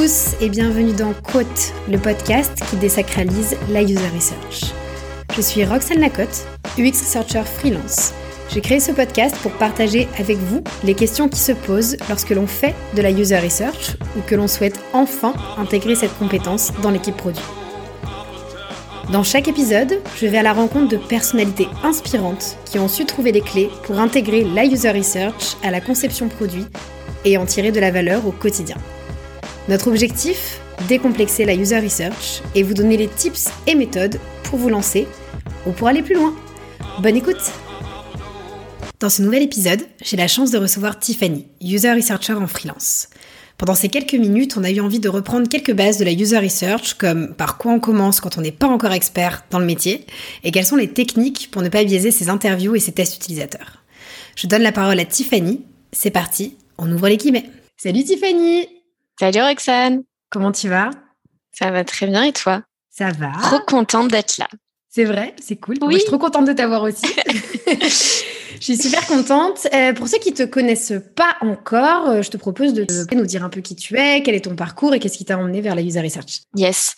tous et bienvenue dans Quote, le podcast qui désacralise la user research. Je suis Roxane Lacotte, UX Researcher freelance. J'ai créé ce podcast pour partager avec vous les questions qui se posent lorsque l'on fait de la user research ou que l'on souhaite enfin intégrer cette compétence dans l'équipe produit. Dans chaque épisode, je vais à la rencontre de personnalités inspirantes qui ont su trouver les clés pour intégrer la user research à la conception produit et en tirer de la valeur au quotidien. Notre objectif Décomplexer la user research et vous donner les tips et méthodes pour vous lancer ou pour aller plus loin. Bonne écoute Dans ce nouvel épisode, j'ai la chance de recevoir Tiffany, user researcher en freelance. Pendant ces quelques minutes, on a eu envie de reprendre quelques bases de la user research, comme par quoi on commence quand on n'est pas encore expert dans le métier, et quelles sont les techniques pour ne pas biaiser ses interviews et ses tests utilisateurs. Je donne la parole à Tiffany. C'est parti, on ouvre les guillemets. Salut Tiffany Salut Roxane. Comment tu vas? Ça va très bien et toi? Ça va. Trop contente d'être là. C'est vrai, c'est cool. Oui. je suis trop contente de t'avoir aussi. je suis super contente. Euh, pour ceux qui te connaissent pas encore, euh, je te propose de nous dire un peu qui tu es, quel est ton parcours et qu'est-ce qui t'a emmené vers la user research. Yes.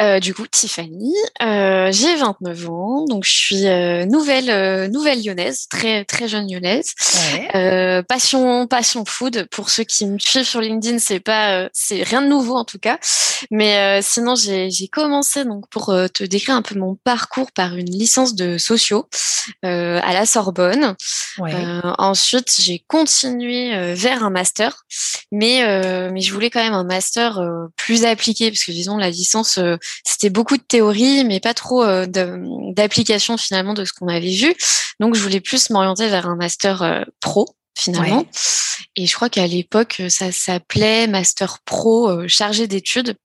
Euh, du coup, Tiffany, euh, j'ai 29 ans, donc je suis euh, nouvelle euh, nouvelle lyonnaise, très très jeune lyonnaise. Ouais. passion passion food. Pour ceux qui me suivent sur LinkedIn, c'est pas c'est rien de nouveau en tout cas. Mais sinon, j'ai j'ai commencé donc pour te décrire un peu mon parcours par une licence de sociaux à la Sorbonne. Ouais. ensuite, j'ai continué vers un master, mais mais je voulais quand même un master plus appliqué parce que disons la licence c'était beaucoup de théorie, mais pas trop euh, d'application finalement de ce qu'on avait vu. Donc, je voulais plus m'orienter vers un master euh, pro finalement. Ouais. Et je crois qu'à l'époque, ça s'appelait master pro euh, chargé d'études.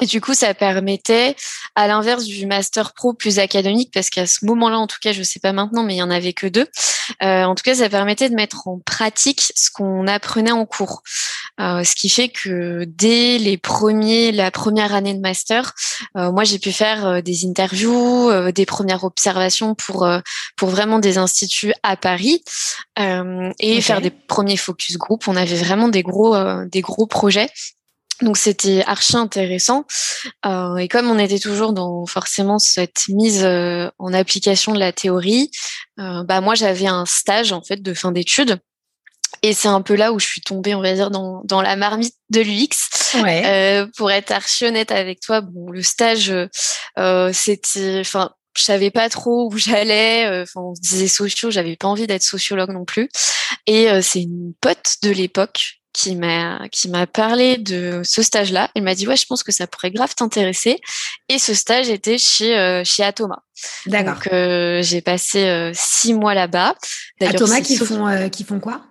Et du coup, ça permettait, à l'inverse du master pro plus académique, parce qu'à ce moment-là, en tout cas, je sais pas maintenant, mais il y en avait que deux. Euh, en tout cas, ça permettait de mettre en pratique ce qu'on apprenait en cours. Euh, ce qui fait que dès les premiers, la première année de master, euh, moi, j'ai pu faire euh, des interviews, euh, des premières observations pour euh, pour vraiment des instituts à Paris et faire des premiers focus group. On avait vraiment des gros des gros projets. Donc c'était archi intéressant. Euh, et comme on était toujours dans forcément cette mise euh, en application de la théorie, euh, bah moi j'avais un stage en fait de fin d'études. Et c'est un peu là où je suis tombée, on va dire, dans, dans la marmite de l'UX. Ouais. Euh, pour être archi honnête avec toi, bon, le stage, euh, c'était, enfin, je savais pas trop où j'allais. euh, Enfin, on se disait sociaux, j'avais pas envie d'être sociologue non plus. Et euh, c'est une pote de l'époque qui m'a qui m'a parlé de ce stage-là. Elle m'a dit ouais, je pense que ça pourrait grave t'intéresser. Et ce stage était chez euh, chez Atoma. D'accord. Donc euh, j'ai passé euh, six mois là-bas. C'est qui font, qui font quoi?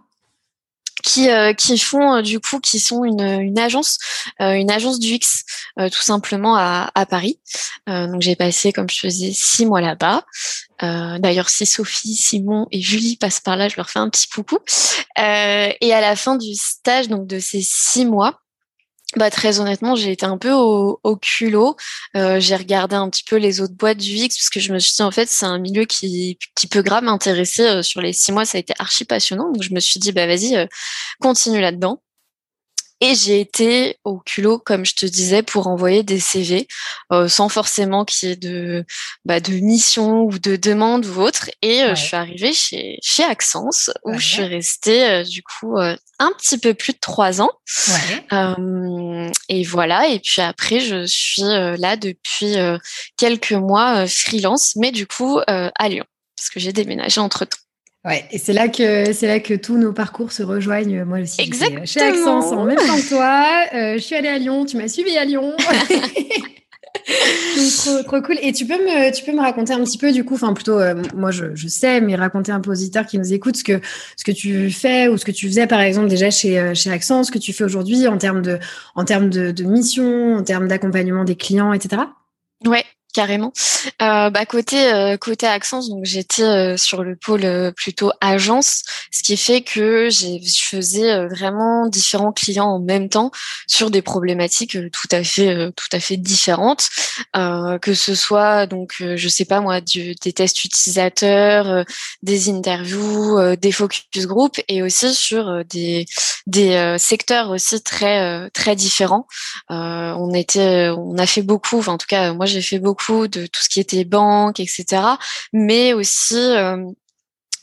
Qui euh, qui font euh, du coup qui sont une, une agence euh, une agence du X euh, tout simplement à, à Paris. Donc j'ai passé comme je faisais six mois là-bas. D'ailleurs si Sophie Simon et Julie passent par là je leur fais un petit coucou. Et à la fin du stage donc de ces six mois bah très honnêtement, j'ai été un peu au, au culot. Euh, j'ai regardé un petit peu les autres boîtes du X parce que je me suis dit en fait c'est un milieu qui qui peut grave m'intéresser. Euh, sur les six mois, ça a été archi passionnant. Donc je me suis dit bah vas-y, euh, continue là-dedans. Et j'ai été au culot, comme je te disais, pour envoyer des CV euh, sans forcément qu'il y ait de, bah, de mission ou de demande ou autre. Et euh, Ouais. je suis arrivée chez, chez Accence où Ouais. je suis restée euh, du coup euh, un petit peu plus de trois ans. Ouais. Euh, et voilà. Et puis après, je suis euh, là depuis euh, quelques mois euh, freelance, mais du coup euh, à Lyon, parce que j'ai déménagé entre temps. Ouais, et c'est là que c'est là que tous nos parcours se rejoignent. Moi aussi, Exactement. chez Accent en même temps que toi. Euh, je suis allée à Lyon, tu m'as suivi à Lyon. Donc, trop, trop cool. Et tu peux me, tu peux me raconter un petit peu du coup, enfin plutôt, euh, moi je, je sais, mais raconter un peu aux auditeurs qui nous écoutent ce que, ce que tu fais ou ce que tu faisais par exemple déjà chez, euh, chez Accent, ce que tu fais aujourd'hui en termes de, en termes de, de mission, en termes d'accompagnement des clients, etc. Ouais, carrément. Euh, bah côté euh, côté donc j'étais euh, sur le pôle euh, plutôt agence, ce qui fait que je faisais vraiment différents clients en même temps sur des problématiques tout à fait tout à fait différentes, que ce soit donc je sais pas moi des tests utilisateurs, des interviews, des focus group et aussi sur des des secteurs aussi très très différents. on était on a fait beaucoup, enfin en tout cas moi j'ai fait beaucoup de tout ce qui était banque, etc. Mais aussi euh,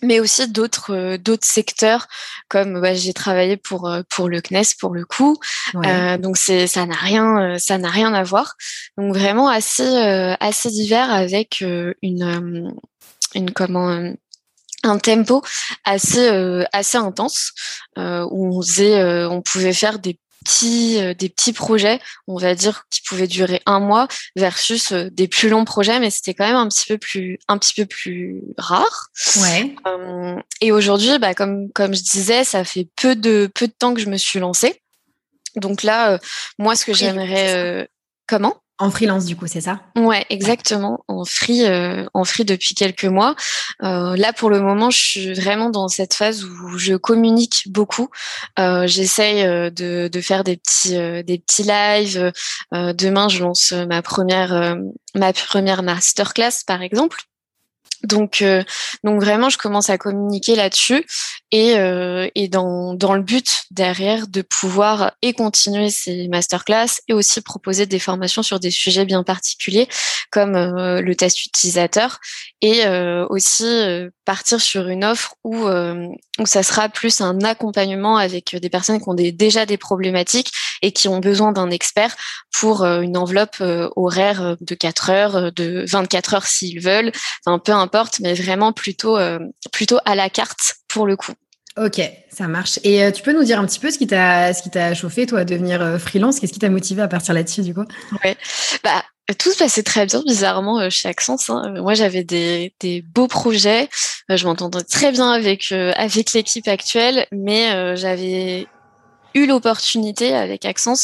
mais aussi d'autres euh, d'autres secteurs comme bah, j'ai travaillé pour euh, pour le CNES pour le coup donc c'est ça n'a rien ça n'a rien à voir donc vraiment assez assez divers avec une une comment un tempo assez assez intense où on faisait on pouvait faire des petits, euh, des petits projets, on va dire, qui pouvaient durer un mois versus euh, des plus longs projets, mais c'était quand même un petit peu plus, un petit peu plus rare. Ouais. Euh, et aujourd'hui, bah, comme, comme je disais, ça fait peu de, peu de temps que je me suis lancée. Donc là, moi, ce que j'aimerais, comment? En freelance, du coup, c'est ça? Ouais, exactement. En free, euh, en free depuis quelques mois. Euh, là, pour le moment, je suis vraiment dans cette phase où je communique beaucoup. Euh, J'essaye euh, de, de, faire des petits, euh, des petits lives. demain, je lance ma première, ma première masterclass, par exemple. Donc, euh, donc vraiment, je commence à communiquer là-dessus. Et, euh, et dans, dans le but derrière de pouvoir et continuer ces masterclass et aussi proposer des formations sur des sujets bien particuliers comme euh, le test utilisateur et aussi partir sur une offre où, où ça sera plus un accompagnement avec des personnes qui ont des, déjà des problématiques et qui ont besoin d'un expert pour une enveloppe horaire de 4 heures, de 24 heures s'ils veulent, enfin peu importe mais vraiment plutôt, euh, plutôt à la carte pour le coup. Ok, ça marche. Et euh, tu peux nous dire un petit peu ce qui t'a, ce qui t'a chauffé, toi, à devenir euh, freelance? Qu'est-ce qui t'a motivé à partir là-dessus, du coup? Ouais, bah tout se passait très bien, bizarrement, chez Accent. Hein. Moi, j'avais des, des beaux projets. Je m'entendais très bien avec avec l'équipe actuelle, mais j'avais eu l'opportunité avec Accent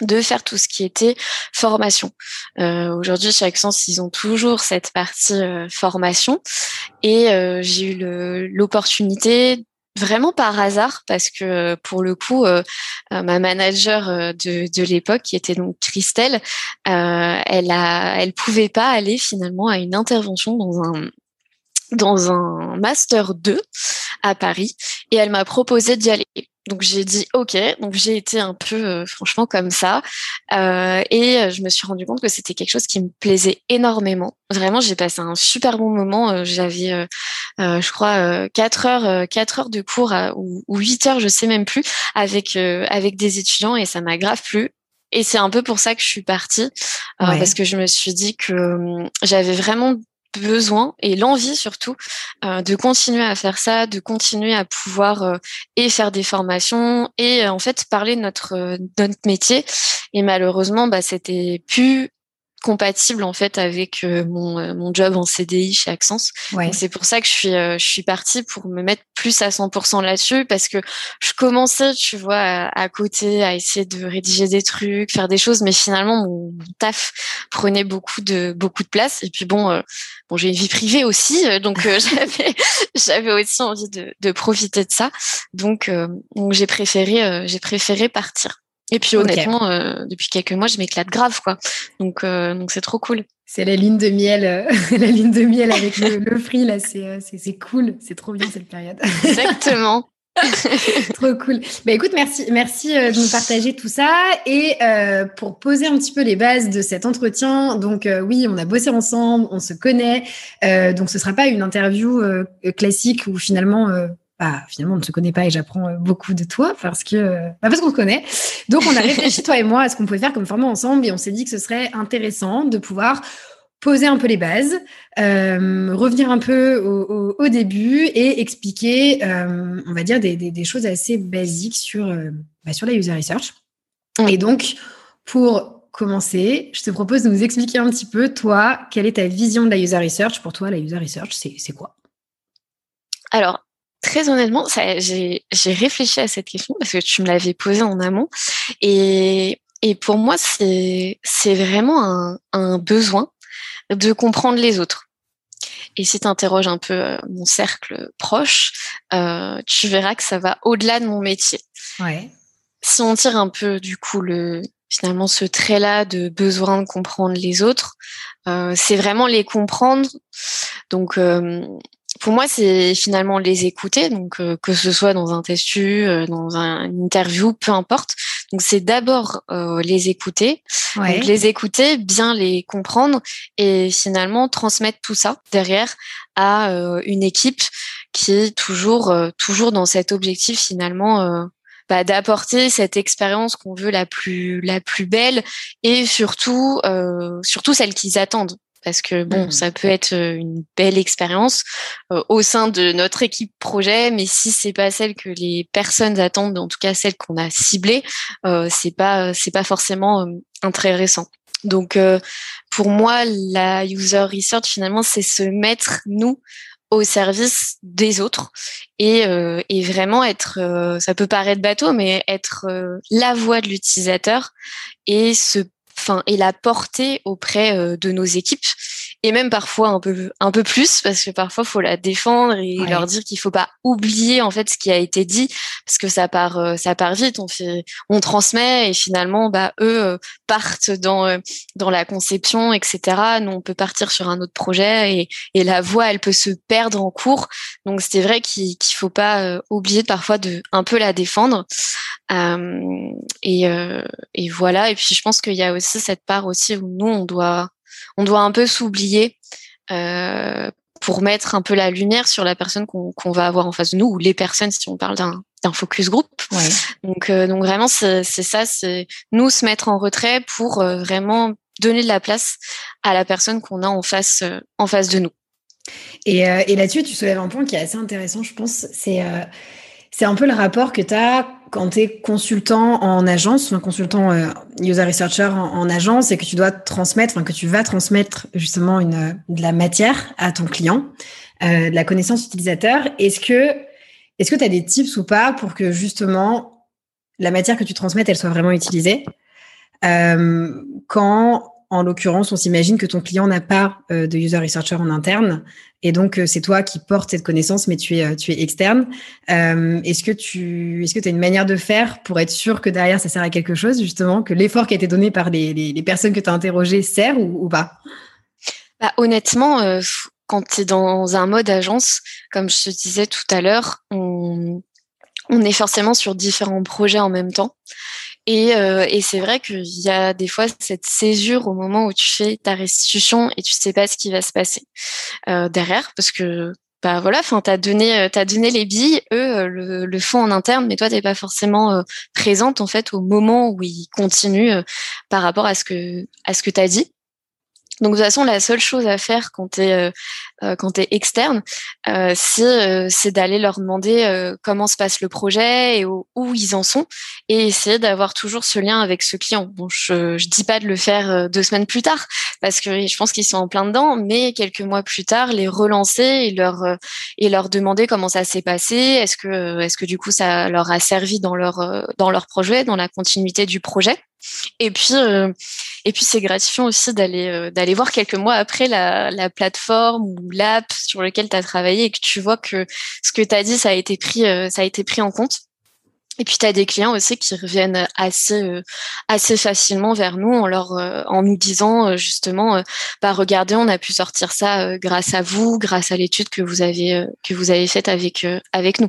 de faire tout ce qui était formation. Euh, Aujourd'hui, chez Access, ils ont toujours cette partie euh, formation et euh, j'ai eu l'opportunité vraiment par hasard parce que pour le coup euh, ma manager de, de l'époque qui était donc Christelle elle a elle pouvait pas aller finalement à une intervention dans un dans un master 2 à Paris. Et elle m'a proposé d'y aller donc j'ai dit ok, donc j'ai été un peu euh, franchement comme ça euh, et euh, je me suis rendu compte que c'était quelque chose qui me plaisait énormément. Vraiment, j'ai passé un super bon moment. J'avais, je crois, quatre heures, quatre heures de cours ou, huit heures, je sais même plus, avec avec des étudiants et ça m'a grave plu. Et c'est un peu pour ça que je suis partie, parce que je me suis dit que hum, j'avais vraiment besoin et l'envie surtout euh, de continuer à faire ça, de continuer à pouvoir euh, et faire des formations et euh, en fait parler de notre métier. Et malheureusement, bah c'était plus compatible en fait avec euh, mon, euh, mon job en CDI chez Accence. C'est pour ça que je suis euh, je suis partie pour me mettre plus à 100% là-dessus parce que je commençais, tu vois, à, côté à essayer de rédiger des trucs, faire des choses, mais finalement mon, taf prenait beaucoup de beaucoup de place. Et puis bon, bon j'ai une vie privée aussi, donc j'avais j'avais aussi envie de, de profiter de ça. Donc donc j'ai préféré j'ai préféré partir. Et puis honnêtement, euh, depuis quelques mois, je m'éclate grave, quoi. Donc, euh, donc c'est trop cool. C'est la ligne de miel, euh, la ligne de miel avec le, le free là. C'est, c'est, cool, c'est trop bien cette période. Exactement. Trop cool. Bah écoute, merci, merci de nous partager tout ça. Et pour poser un petit peu les bases de cet entretien, donc oui, on a bossé ensemble, on se connaît. donc ce sera pas une interview classique où finalement bah, finalement, on ne se connaît pas et j'apprends euh, beaucoup de toi parce que bah, parce qu'on se connaît. Donc, on a réfléchi, toi et moi, à ce qu'on pouvait faire comme format ensemble et on s'est dit que ce serait intéressant de pouvoir poser un peu les bases, euh, revenir un peu au, au, début et expliquer, euh, on va dire, des, des, des, choses assez basiques sur, euh, bah, sur la user research. Et donc, pour commencer, je te propose de nous expliquer un petit peu, toi, quelle est ta vision de la user research? Pour toi, la user research, c'est quoi? Alors, Très honnêtement, j'ai réfléchi à cette question parce que tu me l'avais posée en amont. Et, et pour moi, c'est vraiment un, un besoin de comprendre les autres. Et si tu interroges un peu euh, mon cercle proche, euh, tu verras que ça va au-delà de mon métier. Ouais. Si on tire un peu du coup le finalement ce trait-là de besoin de comprendre les autres, euh, c'est vraiment les comprendre. Donc euh, pour moi, c'est finalement les écouter, donc euh, que ce soit dans un testu, euh, dans un, une interview, peu importe. Donc c'est d'abord euh, les écouter, Ouais. donc les écouter, bien les comprendre et finalement transmettre tout ça derrière à euh, une équipe qui est toujours euh, toujours dans cet objectif finalement euh, bah, d'apporter cette expérience qu'on veut la plus la plus belle et surtout euh, surtout celle qu'ils attendent parce que bon Mhm. ça peut être une belle expérience euh, au sein de notre équipe projet mais si c'est pas celle que les personnes attendent en tout cas celle qu'on a ciblée euh, c'est pas c'est pas forcément euh, intéressant donc pour moi la user research finalement c'est se mettre nous au service des autres et, euh, et vraiment être euh, ça peut paraître bateau mais être euh, la voix de l'utilisateur et se enfin et la porter auprès euh, de nos équipes. Et même parfois un peu un peu plus parce que parfois faut la défendre et Ouais. leur dire qu'il faut pas oublier en fait ce qui a été dit parce que ça part euh, ça part vite. On fait on transmet et finalement bah eux euh, partent dans dans la conception etc nous on peut partir sur un autre projet et, et la voix elle peut se perdre en cours. Donc c'est vrai qu'il qu'il faut pas oublier parfois de un peu la défendre. Euh, et, et voilà. Et puis je pense qu'il y a aussi cette part aussi où nous on doit on doit un peu s'oublier euh, pour mettre un peu la lumière sur la personne qu'on va avoir en face de nous ou les personnes si on parle d'un focus group Ouais. donc, euh, donc vraiment, c'est ça, c'est nous se mettre en retrait pour euh, vraiment donner de la place à la personne qu'on a en face, en face de nous. Et, et là-dessus, tu soulèves un point qui est assez intéressant, je pense. C'est c'est un peu le rapport que tu as quand tu es consultant en agence, un consultant euh, user researcher en, en agence, et que tu dois transmettre, enfin que tu vas transmettre justement une, de la matière à ton client, euh, de la connaissance utilisateur. Est-ce que est-ce que tu as des tips ou pas pour que justement la matière que tu transmettes, elle soit vraiment utilisée? Euh, quand, en l'occurrence, on s'imagine que ton client n'a pas euh, de user researcher en interne et donc euh, c'est toi qui portes cette connaissance, mais tu es, euh, tu es externe. Est-ce que tu est-ce que as une manière de faire pour être sûr que derrière ça sert à quelque chose, justement, que l'effort qui a été donné par les, les, personnes que tu as interrogées sert ou, pas? Bah, honnêtement, quand tu es dans un mode agence, comme je te disais tout à l'heure, on, on est forcément sur différents projets en même temps. Et, euh, et c'est vrai qu'il y a des fois cette césure au moment où tu fais ta restitution et tu sais pas ce qui va se passer euh, derrière, parce que bah voilà, enfin t'as donné euh, t'as donné les billes, eux euh, le, le font en interne, mais toi t'es pas forcément euh, présente en fait au moment où ils continuent euh, par rapport à ce que à ce que t'as dit. Donc de toute façon, la seule chose à faire quand tu es euh, quand tu externe, euh, c'est euh, c'est d'aller leur demander euh, comment se passe le projet et où, où ils en sont et essayer d'avoir toujours ce lien avec ce client. Bon, je je dis pas de le faire euh, deux semaines plus tard parce que je pense qu'ils sont en plein dedans, mais quelques mois plus tard, les relancer et leur et leur demander comment ça s'est passé, est-ce que est-ce que du coup ça leur a servi dans leur dans leur projet, dans la continuité du projet. Et puis, euh, et puis c'est gratifiant aussi d'aller euh, d'aller voir quelques mois après la, la plateforme l'app sur lequel tu as travaillé et que tu vois que ce que tu as dit, ça a été pris, euh, ça a été pris en compte. Et puis tu as des clients aussi qui reviennent assez euh, assez facilement vers nous en leur euh, en nous disant euh, justement bah regardez, on a pu sortir ça grâce à vous, grâce à l'étude que vous avez que vous avez faite avec avec nous.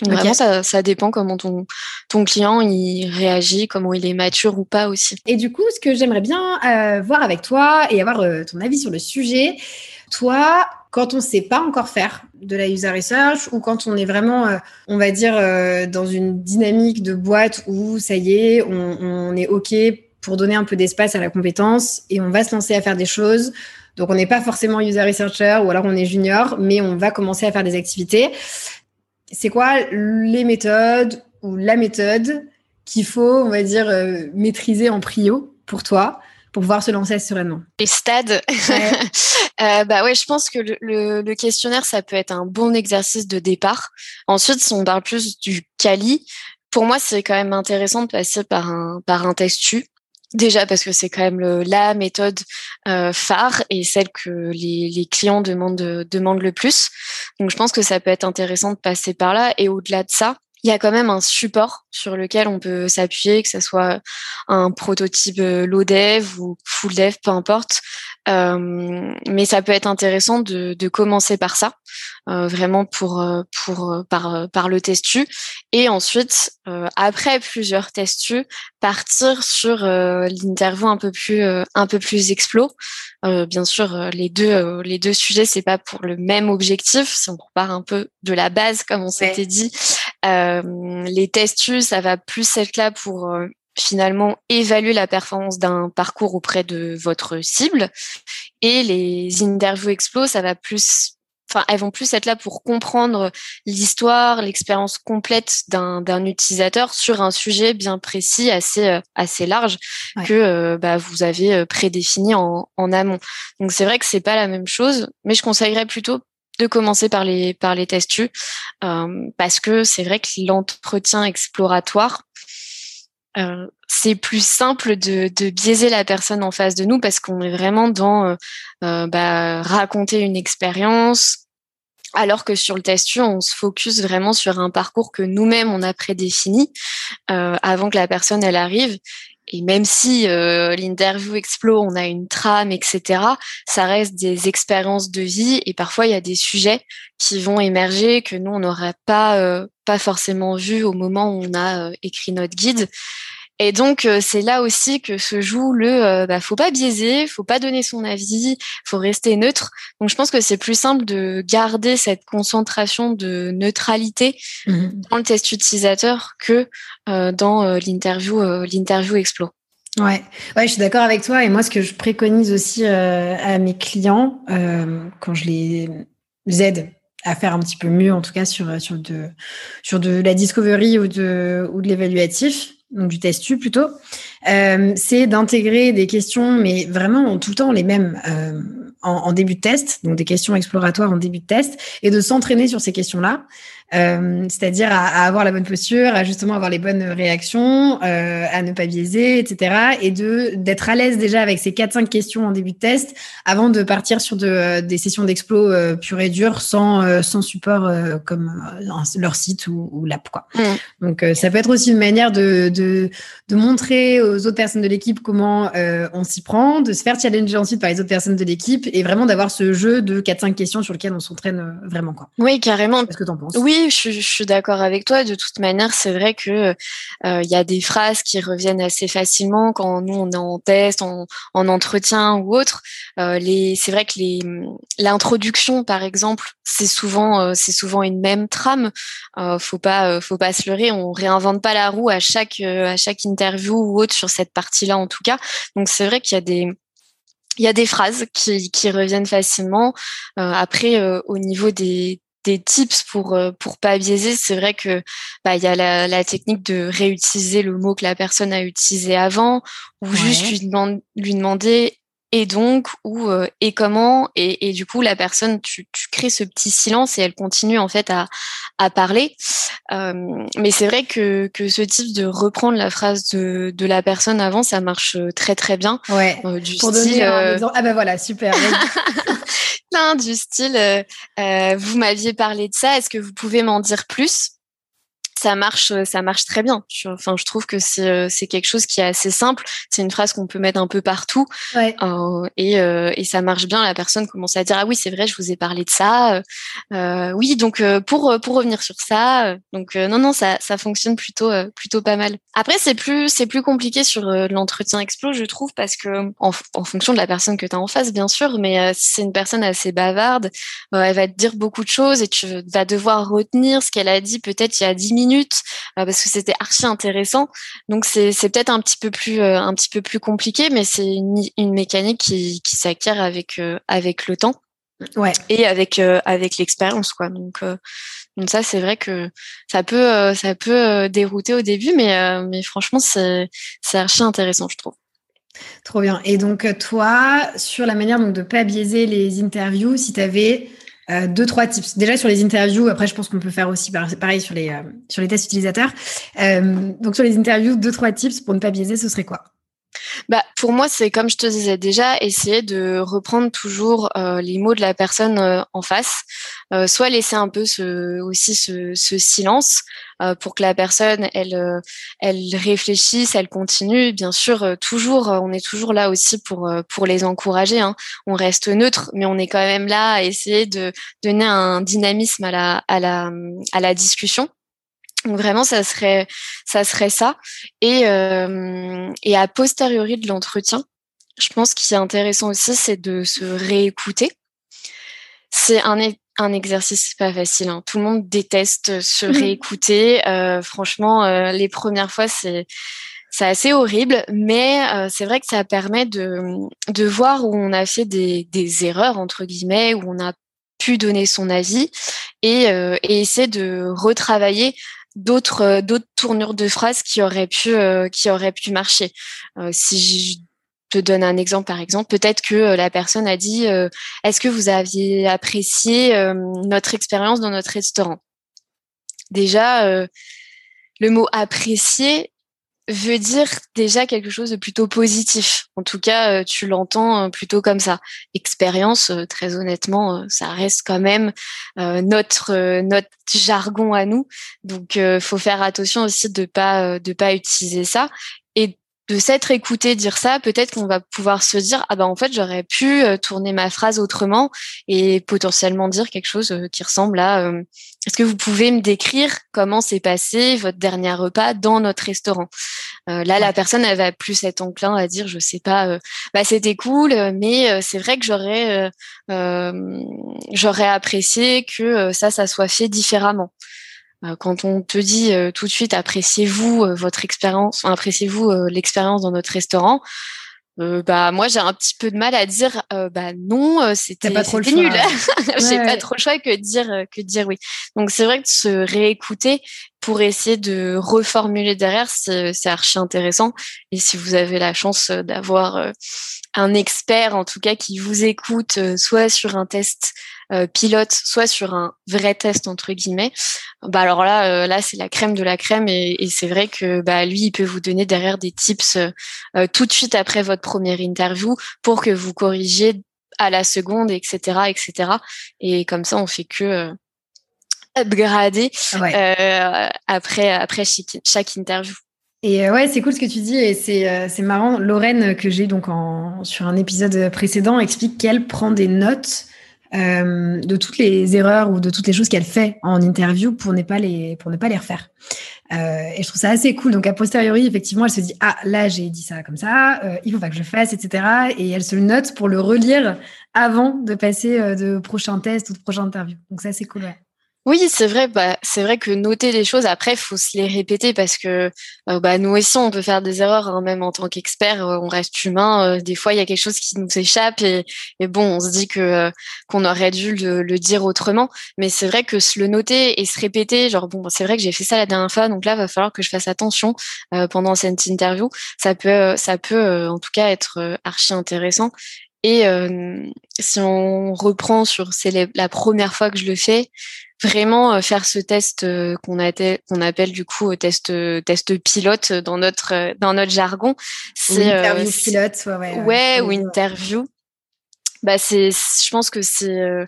Donc Ok. Vraiment, ça, ça dépend comment ton, ton client il réagit, comment il est mature ou pas aussi. Et du coup, ce que j'aimerais bien voir avec toi et avoir ton avis sur le sujet, toi, quand on ne sait pas encore faire de la user research ou quand on est vraiment, euh, on va dire, euh, dans une dynamique de boîte où ça y est, on, est OK pour donner un peu d'espace à la compétence et on va se lancer à faire des choses. Donc, on n'est pas forcément user researcher ou alors on est junior, mais on va commencer à faire des activités. C'est quoi les méthodes ou la méthode qu'il faut, on va dire, euh, maîtriser en prio pour toi pour pouvoir se lancer sereinement Les stades, Ouais. euh, bah ouais, je pense que le, le, le questionnaire ça peut être un bon exercice de départ. Ensuite, si on parle plus du quali, pour moi c'est quand même intéressant de passer par un par un testu Déjà parce que c'est quand même le, la méthode euh, phare et celle que les, les, clients demandent, demandent le plus. Donc je pense que ça peut être intéressant de passer par là. Et au-delà de ça, il y a quand même un support sur lequel on peut s'appuyer, que ce soit un prototype euh, low dev ou full dev, peu importe. Euh, mais ça peut être intéressant de, de commencer par ça, euh, vraiment pour pour par par le testu, et ensuite après plusieurs testus, partir sur l'interview un peu plus un peu plus explo. bien sûr, les deux les deux sujets c'est pas pour le même objectif. Si on repart un peu de la base, comme on s'était dit, les testus ça va plus être là pour finalement évaluer la performance d'un parcours auprès de votre cible. Et les interviews explo, ça va plus, enfin, elles vont plus être là pour comprendre l'histoire, l'expérience complète d'un utilisateur sur un sujet bien précis, assez euh, assez large que euh, bah, vous avez euh, prédéfini en, en amont. Donc c'est vrai que c'est pas la même chose, mais je conseillerais plutôt de commencer par les par les testus parce que c'est vrai que l'entretien exploratoire euh, c'est plus simple de, de, biaiser la personne en face de nous parce qu'on est vraiment dans euh, euh, bah, raconter une expérience, alors que sur le testu, on se focus vraiment sur un parcours que nous-mêmes on a prédéfini avant que la personne elle arrive. Et même si l'interview explose, on a une trame, etc., ça reste des expériences de vie et parfois il y a des sujets qui vont émerger que nous on n'aurait pas pas forcément vu au moment où on a écrit notre guide. Et donc c'est là aussi que se joue le bah, faut pas biaiser, faut pas donner son avis, faut rester neutre. Donc je pense que c'est plus simple de garder cette concentration de neutralité mmh dans le test utilisateur que dans l'interview l'interview Explo. Ouais, ouais, je suis d'accord avec toi. Et moi, ce que je préconise aussi à mes clients quand je les aide à faire un petit peu mieux, en tout cas sur sur de sur de la discovery ou de ou de l'évaluatif, donc du testu plutôt, euh, c'est d'intégrer des questions, mais vraiment tout le temps les mêmes euh, en, début de test, donc des questions exploratoires en début de test, et de s'entraîner sur ces questions-là. Euh, c'est-à-dire à, à, avoir la bonne posture, à justement avoir les bonnes réactions, euh, à ne pas biaiser, etc. Et de d'être à l'aise déjà avec ces 4-5 questions en début de test avant de partir sur de, des sessions d'explo euh, pure et dure sans, euh, sans support euh, comme leur site ou, ou l'app. Quoi. Mmh. Donc ça peut être aussi une manière de, de, de montrer aux autres personnes de l'équipe comment on s'y prend, de se faire challenger ensuite par les autres personnes de l'équipe et vraiment d'avoir ce jeu de 4-5 questions sur lequel on s'entraîne vraiment. Quoi. Oui, carrément. Qu'est-ce que tu en penses Oui, je, je suis d'accord avec toi. De toute manière, c'est vrai que euh, il y a des phrases qui reviennent assez facilement quand nous on est en test, en, en entretien ou autre. Euh, les, c'est vrai que les, l'introduction, par exemple, c'est souvent, euh, c'est souvent une même trame. Euh, faut pas, euh, faut pas se leurrer. On réinvente pas la roue à chaque, à chaque interview ou autre sur cette partie-là, en tout cas. Donc c'est vrai qu'il y a des il y a des phrases qui, qui reviennent facilement. Euh, après, euh, au niveau des, des tips pour euh, pour pas biaiser, c'est vrai que bah il y a la, la, technique de réutiliser le mot que la personne a utilisé avant ou juste lui demander et donc ou euh, et comment et, et, du coup la personne tu, tu, crées ce petit silence et elle continue en fait à, à parler. Euh, mais c'est vrai que, que ce type de reprendre la phrase de, de la personne avant ça marche très très bien. Ouais. Du pour style, donner un exemple. Ah ben voilà super. Plein du style euh, euh, vous m'aviez parlé de ça, est-ce que vous pouvez m'en dire plus? Ça marche, euh, ça marche très bien. Je, enfin, je trouve que c'est euh, c'est quelque chose qui est assez simple. C'est une phrase qu'on peut mettre un peu partout ouais. euh, et, euh, et ça marche bien. La personne commence à dire ah oui c'est vrai, je vous ai parlé de ça. Euh, oui donc pour pour revenir sur ça, donc non non ça ça fonctionne plutôt plutôt pas mal. Après c'est plus c'est plus compliqué sur l'entretien explo je trouve parce que en, en fonction de la personne que tu as en face bien sûr, mais si c'est une personne assez bavarde, elle va te dire beaucoup de choses et tu vas devoir retenir ce qu'elle a dit peut-être il y a dix minutes minutes euh, parce que c'était archi intéressant. Donc c'est peut-être un petit peu plus euh, un petit peu plus compliqué, mais c'est une, une, mécanique qui, qui s'acquiert avec euh, avec le temps. Ouais. Et avec avec l'expérience quoi. Donc donc ça c'est vrai que ça peut ça peut dérouter au début, mais mais franchement c'est c'est archi intéressant je trouve. Trop bien. Et donc toi sur la manière donc de pas biaiser les interviews, si tu avais euh, deux, trois tips. Déjà sur les interviews, après je pense qu'on peut faire aussi pareil sur les, euh, sur les tests utilisateurs. Euh, donc sur les interviews, deux, trois tips pour ne pas biaiser, ce serait quoi? Bah, pour moi, c'est comme je te disais déjà, essayer de reprendre toujours euh, les mots de la personne euh, en face, euh, soit laisser un peu ce, aussi ce, ce silence pour que la personne, elle, elle réfléchisse, elle continue. Bien sûr, toujours, on est toujours là aussi pour pour les encourager. Hein. On reste neutre, mais on est quand même là à essayer de donner un dynamisme à la à la à la discussion. Donc vraiment, ça serait ça serait ça. Et euh, et a posteriori de l'entretien, je pense qu'il est intéressant aussi, c'est de se réécouter. C'est un un exercice pas facile. Hein. Tout le monde déteste se réécouter. Euh, franchement, euh, les premières fois, c'est c'est assez horrible, mais euh, c'est vrai que ça permet de, de voir où on a fait des, des erreurs, entre guillemets, où on a pu donner son avis et, euh, et essayer de retravailler d'autres euh, d'autres tournures de phrases qui auraient pu euh, qui auraient pu marcher. Euh, si je te donne un exemple par exemple, peut-être que la personne a dit est-ce que vous aviez apprécié notre expérience dans notre restaurant? Déjà le mot apprécier veut dire déjà quelque chose de plutôt positif. En tout cas, euh, tu l'entends euh, plutôt comme ça. Expérience, euh, très honnêtement, ça reste quand même notre notre jargon à nous. Donc, faut faire attention aussi de pas de pas utiliser ça. Et de s'être écouté dire ça, peut-être qu'on va pouvoir se dire ah ben en fait j'aurais pu tourner ma phrase autrement et potentiellement dire quelque chose qui ressemble à est-ce que vous pouvez me décrire comment s'est passé votre dernier repas dans notre restaurant? Là la personne elle va plus être enclin à dire je sais pas bah c'était cool mais c'est vrai que j'aurais j'aurais apprécié que ça ça soit fait différemment. Euh, quand on te dit euh, tout de suite appréciez-vous euh, votre expérience, appréciez-vous l'expérience dans notre restaurant, bah moi j'ai un petit peu de mal à dire bah non c'était pas trop nul. j'ai pas trop le choix que de dire que de dire oui. Donc c'est vrai que se réécouter pour essayer de reformuler derrière c'est archi intéressant. Et si vous avez la chance d'avoir un expert en tout cas qui vous écoute soit sur un test euh, pilote, soit sur un vrai test entre guillemets, bah alors là, euh, là c'est la crème de la crème et, et c'est vrai que bah lui, il peut vous donner derrière des tips euh, tout de suite après votre première interview pour que vous corrigiez à la seconde, etc., etc. Et comme ça, on fait que upgrader après après chaque, interview. Et ouais, c'est cool ce que tu dis et c'est c'est marrant. Lorraine que j'ai donc en sur un épisode précédent explique qu'elle prend des notes euh, de toutes les erreurs ou de toutes les choses qu'elle fait en interview pour ne pas les pour ne pas les refaire. Euh, et je trouve ça assez cool. Donc a posteriori, effectivement, elle se dit ah là j'ai dit ça comme ça, euh, il faut pas que je fasse, etc. Et elle se le note pour le relire avant de passer euh, de prochains tests ou de prochaines interviews. Donc ça c'est cool. Ouais. Oui, c'est vrai. Bah, c'est vrai que noter les choses, après, faut se les répéter parce que euh, bah, nous aussi, on peut faire des erreurs, hein, même en tant qu'expert. Euh, on reste humain. Euh, des fois, il y a quelque chose qui nous échappe et, bon, on se dit que qu'on aurait dû le, le, dire autrement. Mais c'est vrai que se le noter et se répéter, genre bon, c'est vrai que j'ai fait ça la dernière fois, donc là, va falloir que je fasse attention pendant cette interview. Ça peut, ça peut, en tout cas, être archi intéressant. Et si on reprend sur c'est la première fois que je le fais, vraiment euh, faire ce test euh, qu'on qu'on appelle du coup test test pilote dans notre dans notre jargon. C'est interview pilote, ouais, ouais, ouais ou interview. Bah c'est, je pense que c'est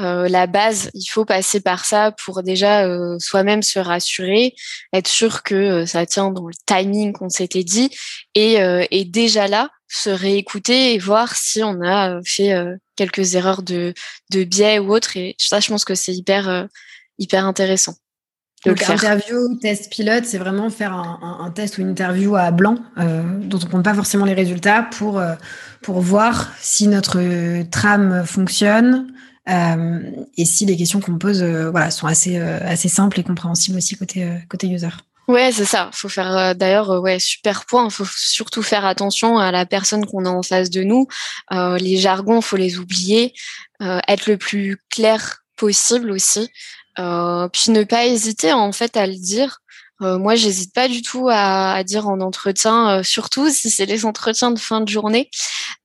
euh, la base, il faut passer par ça pour déjà euh, soi-même se rassurer, être sûr que euh, ça tient dans le timing qu'on s'était dit, et, et, déjà là, se réécouter et voir si on a fait quelques erreurs de, de biais ou autre. Et ça, je pense que c'est hyper, hyper intéressant. Donc, interview, test pilote, c'est vraiment faire un, un, test ou une interview à blanc, dont on compte pas forcément les résultats, pour, pour voir si notre trame fonctionne, euh, et si les questions qu'on pose euh, voilà, sont assez, euh, assez simples et compréhensibles aussi côté, côté user. Ouais, c'est ça. Faut faire d'ailleurs ouais super point. Faut surtout faire attention à la personne qu'on a en face de nous. les jargons, faut les oublier. être le plus clair possible aussi. puis ne pas hésiter en fait à le dire. Euh, moi, j'hésite pas du tout à, à dire en entretien, euh, surtout si c'est les entretiens de fin de journée,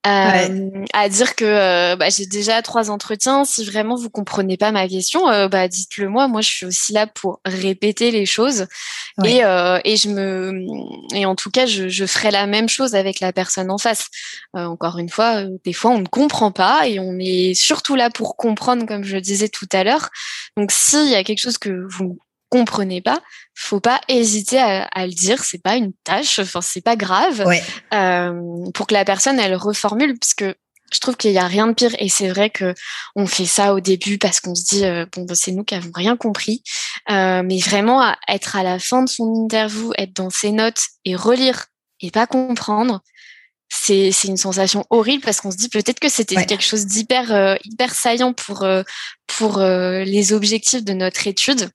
euh, à dire que bah, j'ai déjà trois entretiens. Si vraiment vous comprenez pas ma question, bah, dites-le moi. Moi, je suis aussi là pour répéter les choses et, et je me et en tout cas, je, je ferai la même chose avec la personne en face. encore une fois, des fois, on ne comprend pas et on est surtout là pour comprendre, comme je le disais tout à l'heure. Donc, s'il y a quelque chose que vous comprenez pas, faut pas hésiter à, le dire. C'est pas une tâche, enfin c'est pas grave. Euh, pour que la personne elle reformule, parce que je trouve qu'il y a rien de pire. Et c'est vrai que on fait ça au début parce qu'on se dit euh, bon ben, c'est nous qui avons rien compris. Euh, mais vraiment être à la fin de son interview, être dans ses notes et relire et pas comprendre, c'est une sensation horrible parce qu'on se dit peut-être que c'était quelque chose d'hyper hyper saillant pour pour les objectifs de notre étude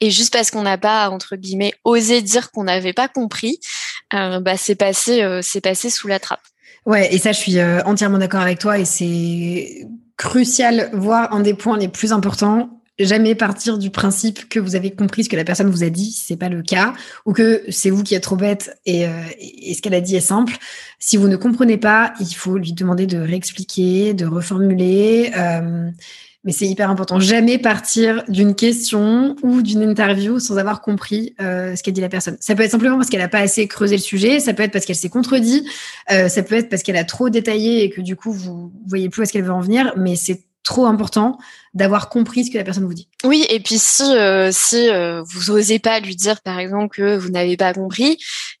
et juste parce qu'on n'a pas, entre guillemets, osé dire qu'on n'avait pas compris, euh, bah, c'est passé, euh, passé sous la trappe. Ouais, et ça, je suis euh, entièrement d'accord avec toi et c'est crucial, voire un des points les plus importants. Jamais partir du principe que vous avez compris ce que la personne vous a dit, si c'est pas le cas, ou que c'est vous qui êtes trop bête et ce qu'elle a dit est simple. Si vous ne comprenez pas, il faut lui demander de réexpliquer, de reformuler. Mais c'est hyper important. Jamais partir d'une question ou d'une interview sans avoir compris euh, ce qu'a dit la personne. Ça peut être simplement parce qu'elle n'a pas assez creusé le sujet, ça peut être parce qu'elle s'est contredit, euh, ça peut être parce qu'elle a trop détaillé et que du coup vous voyez plus où est-ce qu'elle veut en venir, mais c'est trop important d'avoir compris ce que la personne vous dit. Oui, et puis si euh, si euh, vous osez pas lui dire par exemple que vous n'avez pas compris,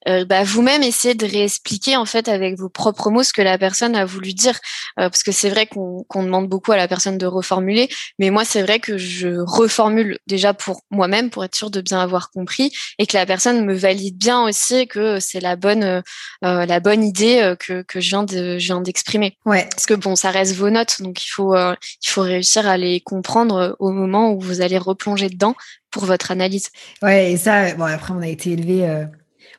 euh, bah, vous-même essayez de réexpliquer en fait avec vos propres mots ce que la personne a voulu dire, parce que c'est vrai qu'on demande beaucoup à la personne de reformuler, mais moi c'est vrai que je reformule déjà pour moi-même pour être sûr de bien avoir compris et que la personne me valide bien aussi que c'est la bonne la bonne idée que que je viens de je viens d'exprimer. Ouais. Parce que bon, ça reste vos notes, donc il faut il faut réussir à les comprendre euh, au moment où vous allez replonger dedans pour votre analyse. Ouais, et ça, bon, après, on a été élevés euh,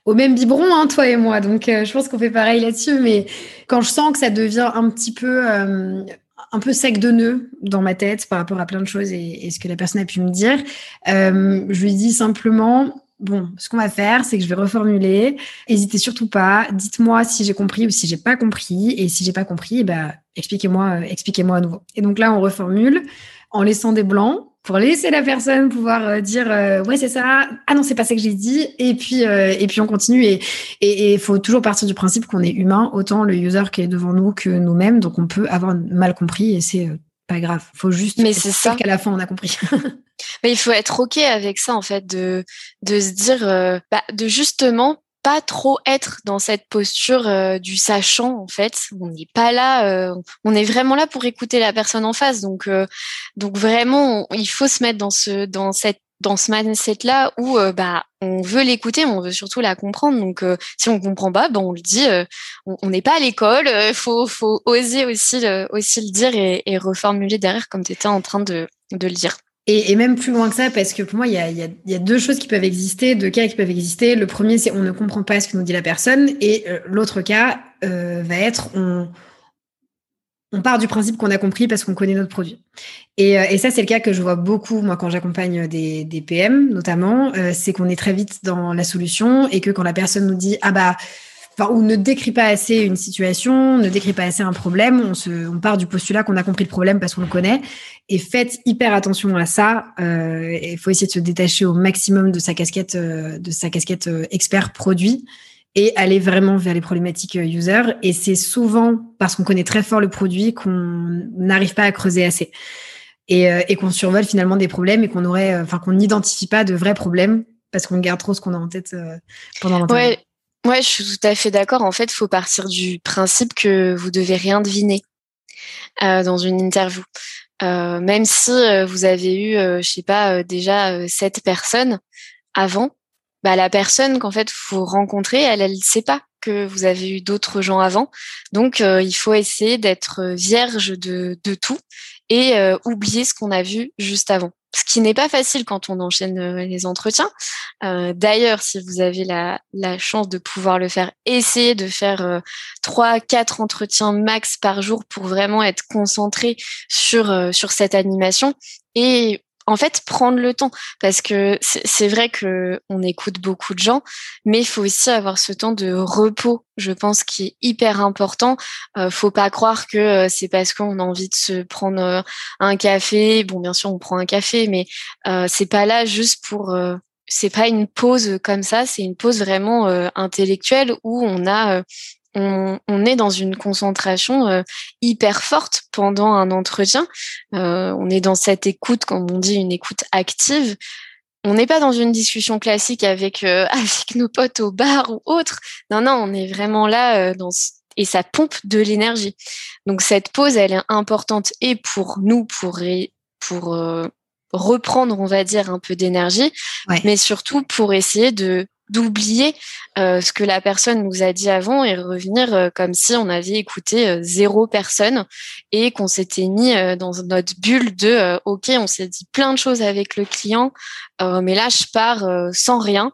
au même biberon, hein, toi et moi. Donc, euh, je pense qu'on fait pareil là-dessus. Mais quand je sens que ça devient un petit peu, un peu sec de nœud dans ma tête par rapport à plein de choses et, ce que la personne a pu me dire, je lui dis simplement, bon, ce qu'on va faire, c'est que je vais reformuler. Hésitez surtout pas. Dites-moi si j'ai compris ou si j'ai pas compris. Et si j'ai pas compris, bah, expliquez-moi, expliquez-moi à nouveau. Et donc là, on reformule en laissant des blancs pour laisser la personne pouvoir euh, dire euh, ouais c'est ça ah non c'est pas ça que j'ai dit et puis euh, et puis on continue et et il faut toujours partir du principe qu'on est humain autant le user qui est devant nous que nous-mêmes donc on peut avoir mal compris et c'est pas grave faut juste mais c'est ça qu'à la fin on a compris mais il faut être ok avec ça en fait de de se dire bah, de justement pas trop être dans cette posture euh, du sachant en fait. On n'est pas là, euh, on est vraiment là pour écouter la personne en face. Donc euh, donc vraiment, il faut se mettre dans ce dans cette dans ce mindset là où bah on veut l'écouter, mais on veut surtout la comprendre. Donc si on comprend pas, ben on le dit. on n'est pas à l'école. Il faut faut oser aussi le, aussi le dire et, reformuler derrière comme tu étais en train de de le dire. Et, même plus loin que ça, parce que pour moi, il y a, y, a, deux choses qui peuvent exister, deux cas qui peuvent exister. Le premier, c'est on ne comprend pas ce que nous dit la personne. Et euh, l'autre cas euh, va être on, on part du principe qu'on a compris parce qu'on connaît notre produit. Et, euh, ça, c'est le cas que je vois beaucoup, moi, quand j'accompagne des, des, PM, notamment, c'est qu'on est très vite dans la solution et que quand la personne nous dit ah bah ou ne décrit pas assez une situation, ne décrit pas assez un problème. On, part du postulat qu'on a compris le problème parce qu'on le connaît. Et faites hyper attention à ça. Euh, il faut essayer de se détacher au maximum de sa casquette, euh, de sa casquette euh, expert produit et aller vraiment vers les problématiques user. Et c'est souvent parce qu'on connaît très fort le produit qu'on n'arrive pas à creuser assez et, et qu'on survole finalement des problèmes et enfin qu'on n'identifie pas de vrais problèmes parce qu'on garde trop ce qu'on a en tête pendant longtemps. Ouais. Ouais, je suis tout à fait d'accord. En fait, faut partir du principe que vous devez rien deviner euh, dans une interview. Euh, même si euh, vous avez eu, euh, je sais pas, euh, déjà sept personnes avant, bah la personne qu'en fait vous rencontrez, elle, elle sait pas que vous avez eu d'autres gens avant. Donc, il faut essayer d'être vierge de, de tout et oublier ce qu'on a vu juste avant ce qui n'est pas facile quand on enchaîne euh, les entretiens. Euh, d'ailleurs, si vous avez la, chance de pouvoir le faire, essayez de faire euh, trois, quatre entretiens max par jour pour vraiment être concentré sur sur cette animation. Et en fait prendre le temps. Parce que c'est vrai que on écoute beaucoup de gens mais il faut aussi avoir ce temps de repos je pense qui est hyper important. Euh, faut pas croire que euh, c'est parce qu'on a envie de se prendre euh, un café. Bon bien sûr on prend un café mais euh, c'est pas là juste pour c'est pas une pause comme ça c'est une pause vraiment intellectuelle où on a on, est dans une concentration euh, hyper forte pendant un entretien. Euh, on est dans cette écoute, comme on dit, une écoute active. On n'est pas dans une discussion classique avec euh, avec nos potes au bar ou autre. Non, non, on est vraiment là dans et ça pompe de l'énergie. Donc cette pause, elle est importante et pour nous, pour pour reprendre, on va dire, un peu d'énergie, mais surtout pour essayer de d'oublier euh, ce que la personne nous a dit avant et revenir euh, comme si on avait écouté euh, zéro personne et qu'on s'était mis dans notre bulle de ok on s'est dit plein de choses avec le client mais là je pars sans rien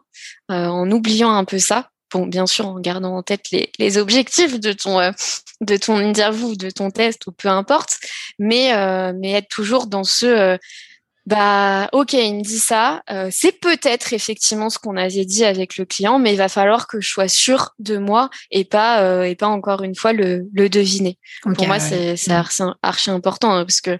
en oubliant un peu ça. Bon bien sûr en gardant en tête les, les objectifs de ton de ton interview de ton test ou peu importe mais mais être toujours dans ce bah ok, il me dit ça. Euh, c'est peut-être effectivement ce qu'on avait dit avec le client, mais il va falloir que je sois sûre de moi et pas euh, et pas encore une fois le, le deviner. Pour moi, c'est c'est mm. archi, important hein, parce que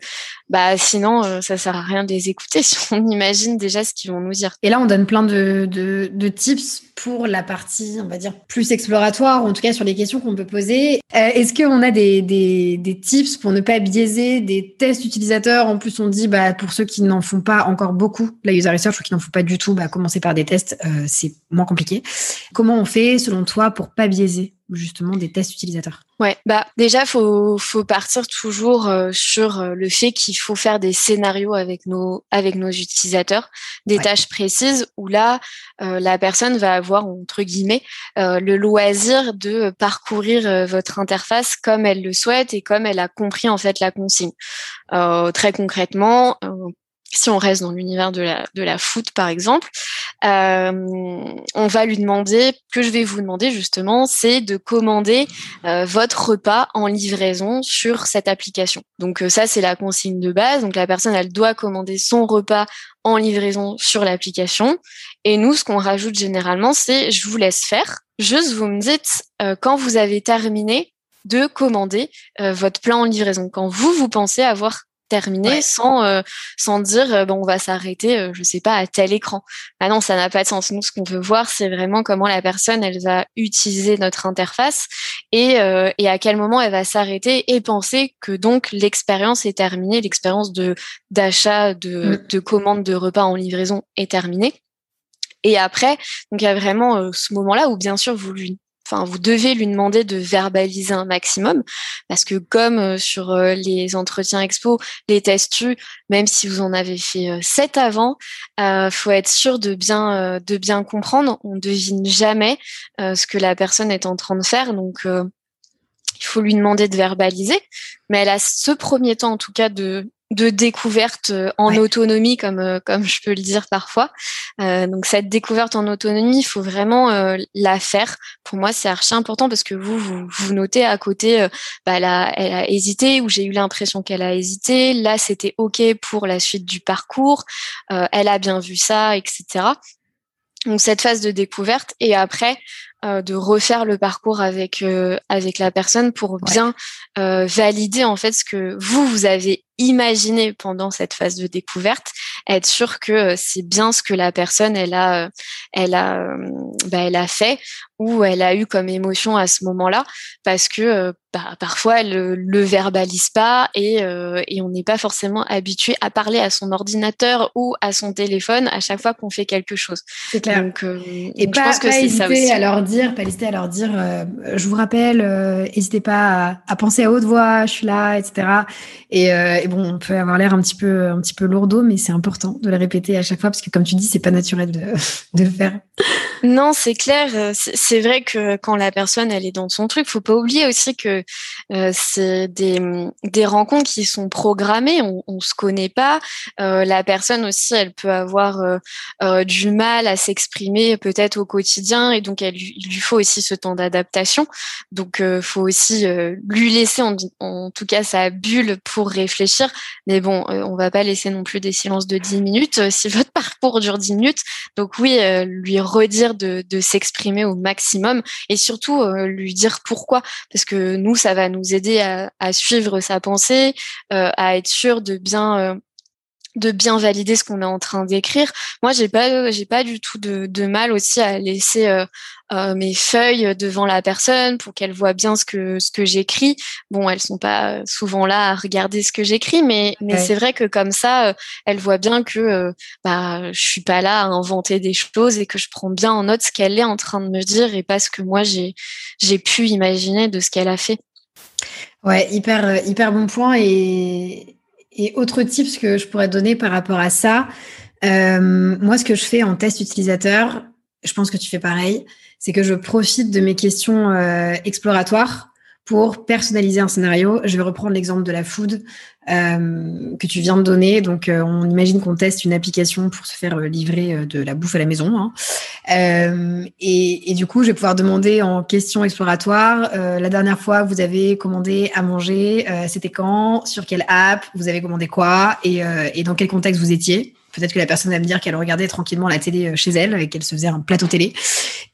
bah sinon euh, ça sert à rien de les écouter si on imagine déjà ce qu'ils vont nous dire. Et là, on donne plein de, de, de tips pour la partie, on va dire, plus exploratoire, en tout cas sur les questions qu'on peut poser. Euh, est-ce qu'on a des, des, des, tips pour ne pas biaiser des tests utilisateurs? En plus, on dit, bah, pour ceux qui n'en font pas encore beaucoup, la user research, ou qui n'en font pas du tout, bah, commencer par des tests, euh, c'est moins compliqué. Comment on fait, selon toi, pour pas biaiser justement des tests utilisateurs? Ouais, bah déjà faut faut partir toujours euh, sur euh, le fait qu'il faut faire des scénarios avec nos avec nos utilisateurs, des tâches précises où là euh, la personne va avoir entre guillemets le loisir de parcourir votre interface comme elle le souhaite et comme elle a compris en fait la consigne. très concrètement, si on reste dans l'univers de la, de la foot, par exemple, euh, on va lui demander, que je vais vous demander justement, c'est de commander euh, votre repas en livraison sur cette application. Donc euh, ça, c'est la consigne de base. Donc la personne, elle doit commander son repas en livraison sur l'application. Et nous, ce qu'on rajoute généralement, c'est je vous laisse faire. Juste, vous me dites quand vous avez terminé de commander votre plan en livraison, quand vous, vous pensez avoir terminé sans euh, sans dire euh, bon on va s'arrêter euh, je sais pas à tel écran. Ah non, ça n'a pas de sens. Nous ce qu'on veut voir c'est vraiment comment la personne elle va utiliser notre interface et et à quel moment elle va s'arrêter et penser que donc l'expérience est terminée, l'expérience de d'achat de mmh. de commande de repas en livraison est terminée. Et après, donc il y a vraiment ce moment-là où bien sûr vous lui enfin vous devez lui demander de verbaliser un maximum parce que comme euh, sur euh, les entretiens expo, les tests même si vous en avez fait euh, sept avant, euh, faut être sûr de bien de bien comprendre. On devine jamais ce que la personne est en train de faire, donc il faut lui demander de verbaliser. Mais elle a ce premier temps en tout cas de de découverte euh, en autonomie, comme euh, comme je peux le dire parfois. Euh, donc cette découverte en autonomie, il faut vraiment euh, la faire. Pour moi, c'est archi important parce que vous vous, vous notez à côté, bah, elle, a, elle a hésité ou j'ai eu l'impression qu'elle a hésité. Là, c'était ok pour la suite du parcours. elle a bien vu ça, etc. Donc cette phase de découverte et après de refaire le parcours avec avec la personne pour bien valider en fait ce que vous vous avez imaginer pendant cette phase de découverte, être sûr que euh, c'est bien ce que la personne elle a, euh, elle a, euh, bah, elle a fait ou elle a eu comme émotion à ce moment-là, parce que bah, parfois elle le verbalise pas et, et on n'est pas forcément habitué à parler à son ordinateur ou à son téléphone à chaque fois qu'on fait quelque chose. C'est clair. Donc, et pas, je pense que c'est ça aussi. à leur dire, pas hésiter à leur dire, je vous rappelle, n'hésitez pas à, à, penser à haute voix, je suis là, etc. Et, bon, on peut avoir l'air un petit peu, un petit peu lourdeau, mais c'est important de le répéter à chaque fois parce que, comme tu dis, c'est pas naturel de, de le faire. Non, c'est clair. Euh, c'est vrai que quand la personne elle est dans son truc, faut pas oublier aussi que euh, c'est des, des rencontres qui sont programmées. On, on se connaît pas. Euh, la personne aussi, elle peut avoir euh, du mal à s'exprimer peut-être au quotidien et donc elle, il lui faut aussi ce temps d'adaptation. Donc faut aussi lui laisser en, tout cas sa bulle pour réfléchir. Mais bon, on va pas laisser non plus des silences de 10 minutes si votre parcours dure 10 minutes. Donc oui, lui redire de, de s'exprimer au maximum et surtout euh, lui dire pourquoi. Parce que nous ça va nous aider à, suivre sa pensée euh, à être sûr de bien euh, de bien valider ce qu'on est en train d'écrire. Moi, j'ai pas, j'ai pas du tout de, de, mal aussi à laisser euh, euh, mes feuilles devant la personne pour qu'elle voit bien ce que ce que j'écris. Bon, elles sont pas souvent là à regarder ce que j'écris, mais mais c'est vrai que comme ça, euh, elle voit bien que euh, bah je suis pas là à inventer des choses et que je prends bien en note ce qu'elle est en train de me dire et pas ce que moi j'ai j'ai pu imaginer de ce qu'elle a fait. Ouais, hyper hyper bon point et et autre tips que je pourrais donner par rapport à ça, euh, moi, ce que je fais en test utilisateur, je pense que tu fais pareil, c'est que je profite de mes questions euh, exploratoires pour personnaliser un scénario. Je vais reprendre l'exemple de la food euh, que tu viens de donner. Donc, euh, on imagine qu'on teste une application pour se faire euh, livrer euh, de la bouffe à la maison. Hein. Et, et, du coup, je vais pouvoir demander en question exploratoire, la dernière fois, vous avez commandé à manger, c'était quand, sur quelle app, vous avez commandé quoi et, et dans quel contexte vous étiez. Peut-être que la personne va me dire qu'elle regardait tranquillement la télé euh, chez elle et qu'elle se faisait un plateau télé.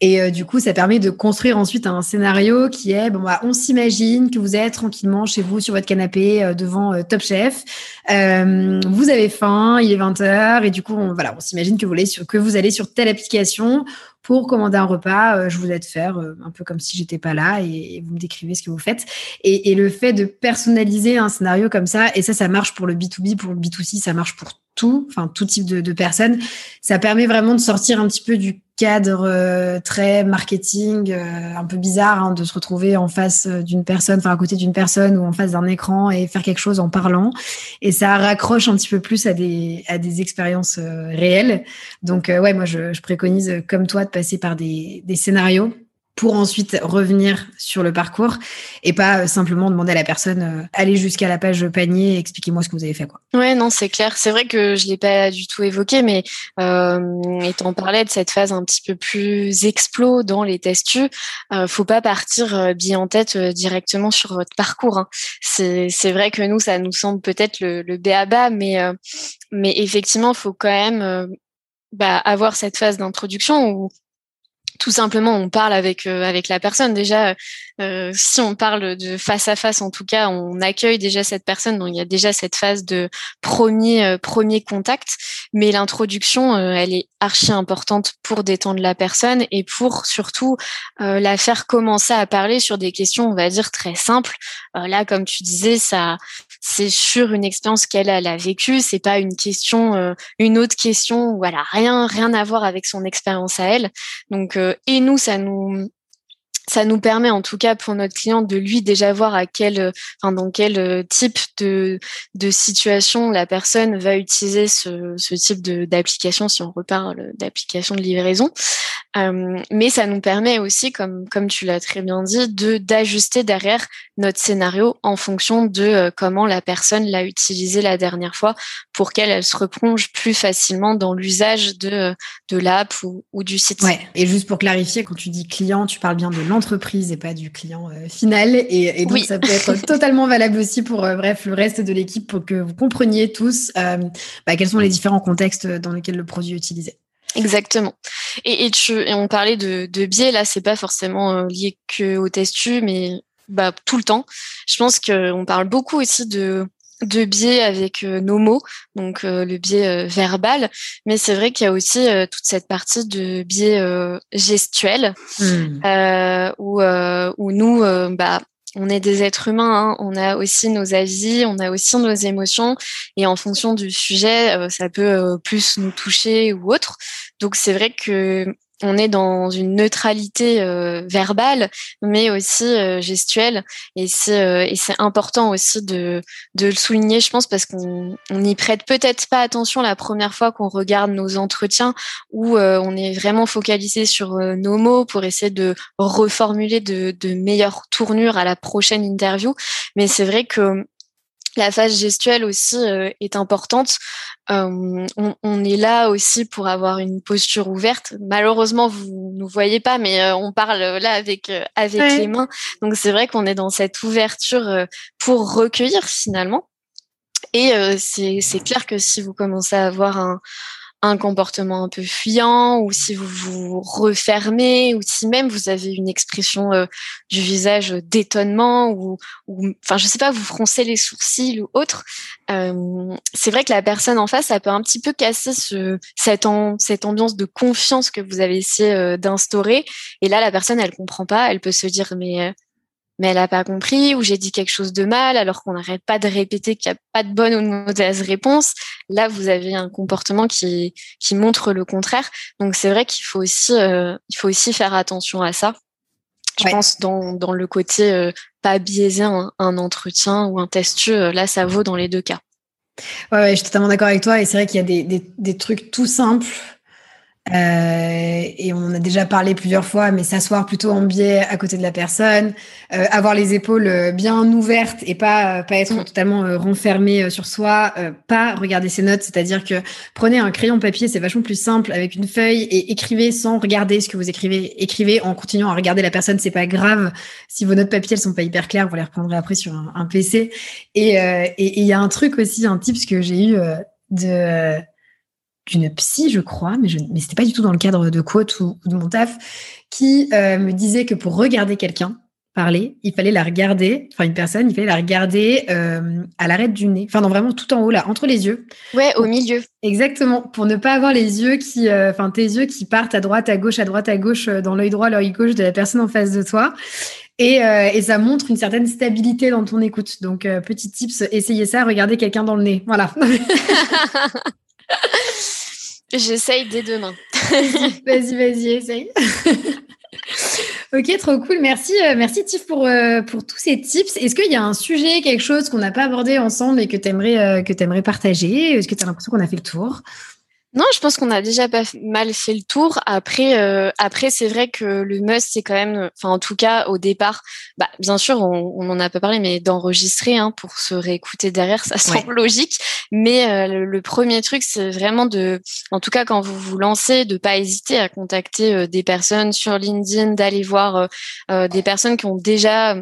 Et euh, du coup, ça permet de construire ensuite un scénario qui est, bon, bah, on s'imagine que vous êtes tranquillement chez vous sur votre canapé euh, devant Top Chef. vous avez faim, il est 20h et du coup, on, voilà, on s'imagine que que vous allez sur telle application pour commander un repas, je vous aide faire un peu comme si j'étais pas là et, vous me décrivez ce que vous faites. Et, et, le fait de personnaliser un scénario comme ça, et ça, ça marche pour le B2B, pour le B2C, ça marche pour tout, enfin tout type de, de, personnes. Ça permet vraiment de sortir un petit peu du cadre euh, très marketing, euh, un peu bizarre, hein, de se retrouver en face euh, d'une personne, enfin à côté d'une personne ou en face d'un écran et faire quelque chose en parlant. Et ça raccroche un petit peu plus à des, à des expériences réelles. Donc ouais, moi je, je, préconise comme toi de passer par des, des scénarios pour ensuite revenir sur le parcours et pas euh, simplement demander à la personne euh, allez jusqu'à la page panier et expliquez-moi ce que vous avez fait quoi. Ouais non c'est clair c'est vrai que je l'ai pas du tout évoqué mais euh, étant parlé de cette phase un petit peu plus explo dans les tests euh, faut pas partir euh, bien en tête directement sur votre parcours hein. c'est vrai que nous ça nous semble peut-être le, le bas mais mais effectivement faut quand même bah, avoir cette phase d'introduction où tout simplement on parle avec euh, avec la personne. Déjà euh, si on parle de face à face en tout cas on accueille déjà cette personne. Donc il y a déjà cette phase de premier euh, premier contact. Mais l'introduction elle est archi importante pour détendre la personne et pour surtout la faire commencer à parler sur des questions on va dire très simples. Là comme tu disais ça c'est sur une expérience qu'elle a vécue, c'est pas une question, euh, une autre question, voilà, rien, rien à voir avec son expérience à elle. Donc, euh, et nous, ça nous, ça nous permet en tout cas pour notre client de lui déjà voir à quel, enfin dans quel euh, type de, de situation la personne va utiliser ce, ce type d'application si on reparle d'application de livraison. Euh, mais ça nous permet aussi, comme, comme tu l'as très bien dit, de d'ajuster derrière notre scénario en fonction de euh, comment la personne l'a utilisé la dernière fois pour qu'elle elle se replonge plus facilement dans l'usage de, de l'app ou, ou, du site. Ouais. Et juste pour clarifier, quand tu dis client, tu parles bien de l'entreprise et pas du client euh, final. Et, et donc, ça peut être totalement valable aussi pour bref le reste de l'équipe pour que vous compreniez tous bah, quels sont les différents contextes dans lesquels le produit est utilisé. Exactement. Et, et, tu, et on parlait de, de biais, là, c'est pas forcément euh, lié que au testu, mais bah, tout le temps. Je pense qu'on parle beaucoup aussi de, de biais avec euh, nos mots, donc euh, le biais verbal, mais c'est vrai qu'il y a aussi toute cette partie de biais gestuel, mmh. où, où nous, bah, on est des êtres humains, hein. on a aussi nos avis, on a aussi nos émotions, et en fonction du sujet, ça peut plus nous toucher ou autre. Donc c'est vrai que on est dans une neutralité verbale, mais aussi gestuelle. Et c'est et c'est important aussi de le souligner, je pense, parce qu'on on n'y prête peut-être pas attention la première fois qu'on regarde nos entretiens, où on est vraiment focalisé sur nos mots pour essayer de reformuler de meilleures tournures à la prochaine interview. Mais c'est vrai que la phase gestuelle aussi euh, est importante. Euh, on, est là aussi pour avoir une posture ouverte. Malheureusement, vous ne voyez pas, mais euh, on parle là avec avec les mains. Donc c'est vrai qu'on est dans cette ouverture pour recueillir finalement. Et c'est clair que si vous commencez à avoir un, un comportement un peu fuyant ou si vous vous refermez ou si même vous avez une expression euh, du visage d'étonnement ou, enfin je sais pas vous froncez les sourcils ou autre euh, c'est vrai que la personne en face ça peut un petit peu casser ce cette cette ambiance de confiance que vous avez essayé euh, d'instaurer. Et là la personne elle comprend pas elle peut se dire mais mais elle n'a pas compris ou j'ai dit quelque chose de mal alors qu'on n'arrête pas de répéter qu'il n'y a pas de bonne ou de mauvaise réponse. Là, vous avez un comportement qui, qui montre le contraire. Donc c'est vrai qu'il faut aussi euh, il faut aussi faire attention à ça. Je pense dans, dans le côté euh, pas biaiser un, entretien ou un testu, euh, là ça vaut dans les deux cas. Ouais, ouais je suis totalement d'accord avec toi et c'est vrai qu'il y a des, des, des trucs tout simples euh, et on a déjà parlé plusieurs fois, mais s'asseoir plutôt en biais à côté de la personne, euh, avoir les épaules euh, bien ouvertes et pas pas être mm. totalement renfermé sur soi, pas regarder ses notes, c'est-à-dire que prenez un crayon papier, c'est vachement plus simple avec une feuille et écrivez sans regarder ce que vous écrivez. Écrivez en continuant à regarder la personne, c'est pas grave. Si vos notes papier elles sont pas hyper claires, vous les reprendrez après sur un, PC. Et il y a un truc aussi, un tip que j'ai eu de d'une psy, je crois, mais, je, mais c'était pas du tout dans le cadre de quote ou, de mon taf, qui euh, me disait que pour regarder quelqu'un parler, il fallait la regarder, enfin une personne, il fallait la regarder euh, à l'arête du nez, enfin non vraiment tout en haut là, entre les yeux. Ouais, au milieu. Exactement, pour ne pas avoir les yeux qui, euh, enfin tes yeux qui partent à droite, à gauche, à droite, à gauche, dans l'œil droit, l'œil gauche de la personne en face de toi. Et, et, ça montre une certaine stabilité dans ton écoute. Donc, petit tips, essayez ça, regardez quelqu'un dans le nez. Voilà. J'essaye dès demain. vas-y, vas-y, essaye. ok, trop cool. Merci, euh, merci Tiff pour, euh, pour tous ces tips. Est-ce qu'il y a un sujet, quelque chose qu'on n'a pas abordé ensemble et que tu aimerais, euh, que aimerais partager? Est-ce que tu as l'impression qu'on a fait le tour? Non, je pense qu'on a déjà pas mal fait le tour. Après, euh, après c'est vrai que le must, c'est quand même, enfin en tout cas au départ, bah, bien sûr, on, on en a pas parlé, mais d'enregistrer hein, pour se réécouter derrière, ça semble logique. Mais euh, le, premier truc, c'est vraiment de, en tout cas quand vous vous lancez, de pas hésiter à contacter euh, des personnes sur LinkedIn, d'aller voir des personnes qui ont déjà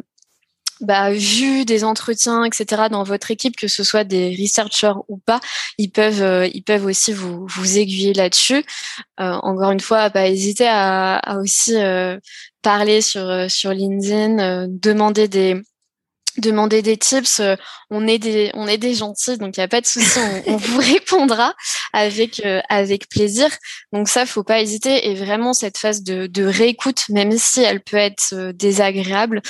bah, vu des entretiens, etc. dans votre équipe, que ce soit des researchers ou pas, ils peuvent, euh, ils peuvent aussi vous, vous aiguiller là-dessus. Euh, encore une fois, pas hésiter à, à aussi euh, parler sur sur LinkedIn, demander des demander des tips, euh, on est des on est des gentils, donc il y a pas de souci, on, vous répondra avec euh, avec plaisir. Donc ça, faut pas hésiter. Et vraiment cette phase de, de réécoute, même si elle peut être euh, désagréable,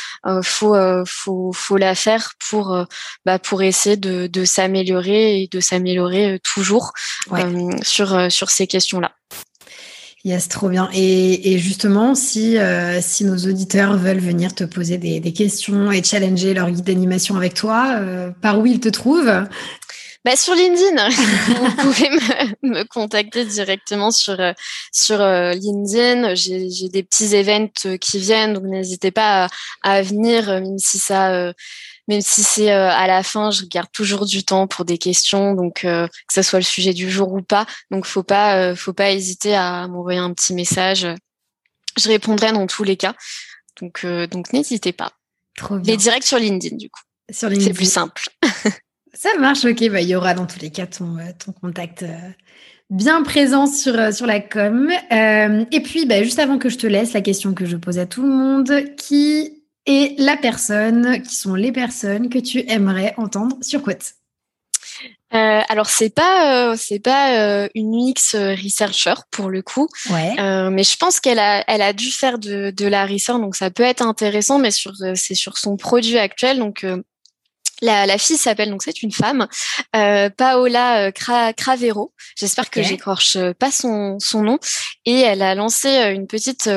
faut faut faut la faire pour bah pour essayer de, de s'améliorer et de s'améliorer toujours sur sur ces questions là. Yes, trop bien. Et, justement, si, euh, si nos auditeurs veulent venir te poser des, questions et challenger leur guide d'animation avec toi, euh, par où ils te trouvent? Bah, sur LinkedIn, vous pouvez me, contacter directement sur euh, sur LinkedIn. J'ai des petits events qui viennent, donc n'hésitez pas à, venir, même si ça même si c'est euh, à la fin, je garde toujours du temps pour des questions, donc euh, que ce soit le sujet du jour ou pas. Donc faut pas, euh, faut pas hésiter à m'envoyer un petit message. Je répondrai dans tous les cas. Donc donc n'hésitez pas. Trop bien. Les directs sur LinkedIn du coup. Sur LinkedIn. C'est plus simple. Ça marche, ok. Bah, il y aura dans tous les cas ton, ton contact bien présent sur, sur la com. et puis, bah, juste avant que je te laisse, la question que je pose à tout le monde, qui et la personne, qui sont les personnes que tu aimerais entendre sur Quote euh, alors c'est pas euh, c'est pas euh, une UX researcher pour le coup, ouais. mais je pense qu'elle a elle a dû faire de, de la research donc ça peut être intéressant, mais sur c'est sur son produit actuel donc La, fille s'appelle donc c'est une femme, Paola Cravero. J'espère que j'écorche pas son, son nom. Et elle a lancé une petite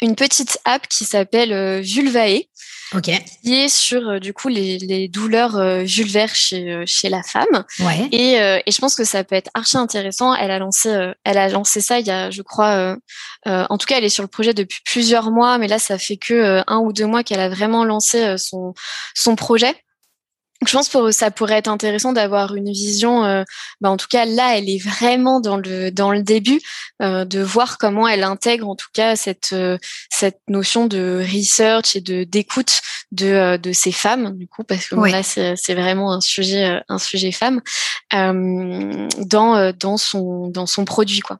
une petite app qui s'appelle Vulvae. Qui est sur euh, du coup les, les douleurs euh, vulvaires chez euh, chez la femme. Ouais. Et, et je pense que ça peut être archi intéressant. Elle a lancé elle a lancé ça il y a je crois en tout cas elle est sur le projet depuis plusieurs mois, mais là ça fait que un ou deux mois qu'elle a vraiment lancé son son projet je pense que ça pourrait être intéressant d'avoir une vision. Euh, bah en tout cas, là, elle est vraiment dans le dans le début euh, de voir comment elle intègre en tout cas cette euh, cette notion de research et de d'écoute de euh, de ces femmes du coup parce que là c'est c'est vraiment un sujet un sujet femme dans dans son dans son produit quoi.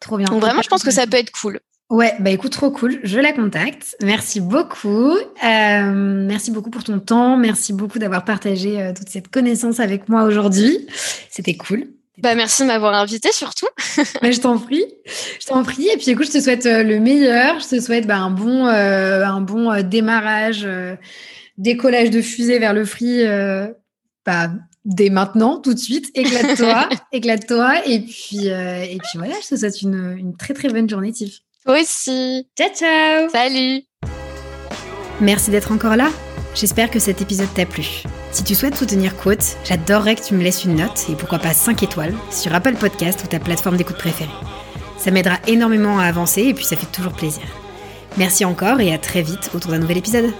Trop bien. Donc vraiment, je pense que ça peut être cool. Ouais, bah écoute, trop cool. Je la contacte. Merci beaucoup. Euh, merci beaucoup pour ton temps. Merci beaucoup d'avoir partagé euh, toute cette connaissance avec moi aujourd'hui. C'était cool. Bah merci de m'avoir invité surtout. bah, je t'en prie, je t'en prie. Et puis écoute, je te souhaite euh, le meilleur. Je te souhaite bah, un bon, un bon démarrage, décollage de fusée vers le free. bah, dès maintenant, tout de suite. Éclate-toi, éclate-toi. Et puis, et puis voilà, je te souhaite une, une très très bonne journée, Tiff. Toi aussi. Ciao, ciao. Salut. Merci d'être encore là. J'espère que cet épisode t'a plu. Si tu souhaites soutenir Quote, j'adorerais que tu me laisses une note et pourquoi pas 5 étoiles sur Apple Podcast ou ta plateforme d'écoute préférée. Ça m'aidera énormément à avancer et puis ça fait toujours plaisir. Merci encore et à très vite autour d'un nouvel épisode.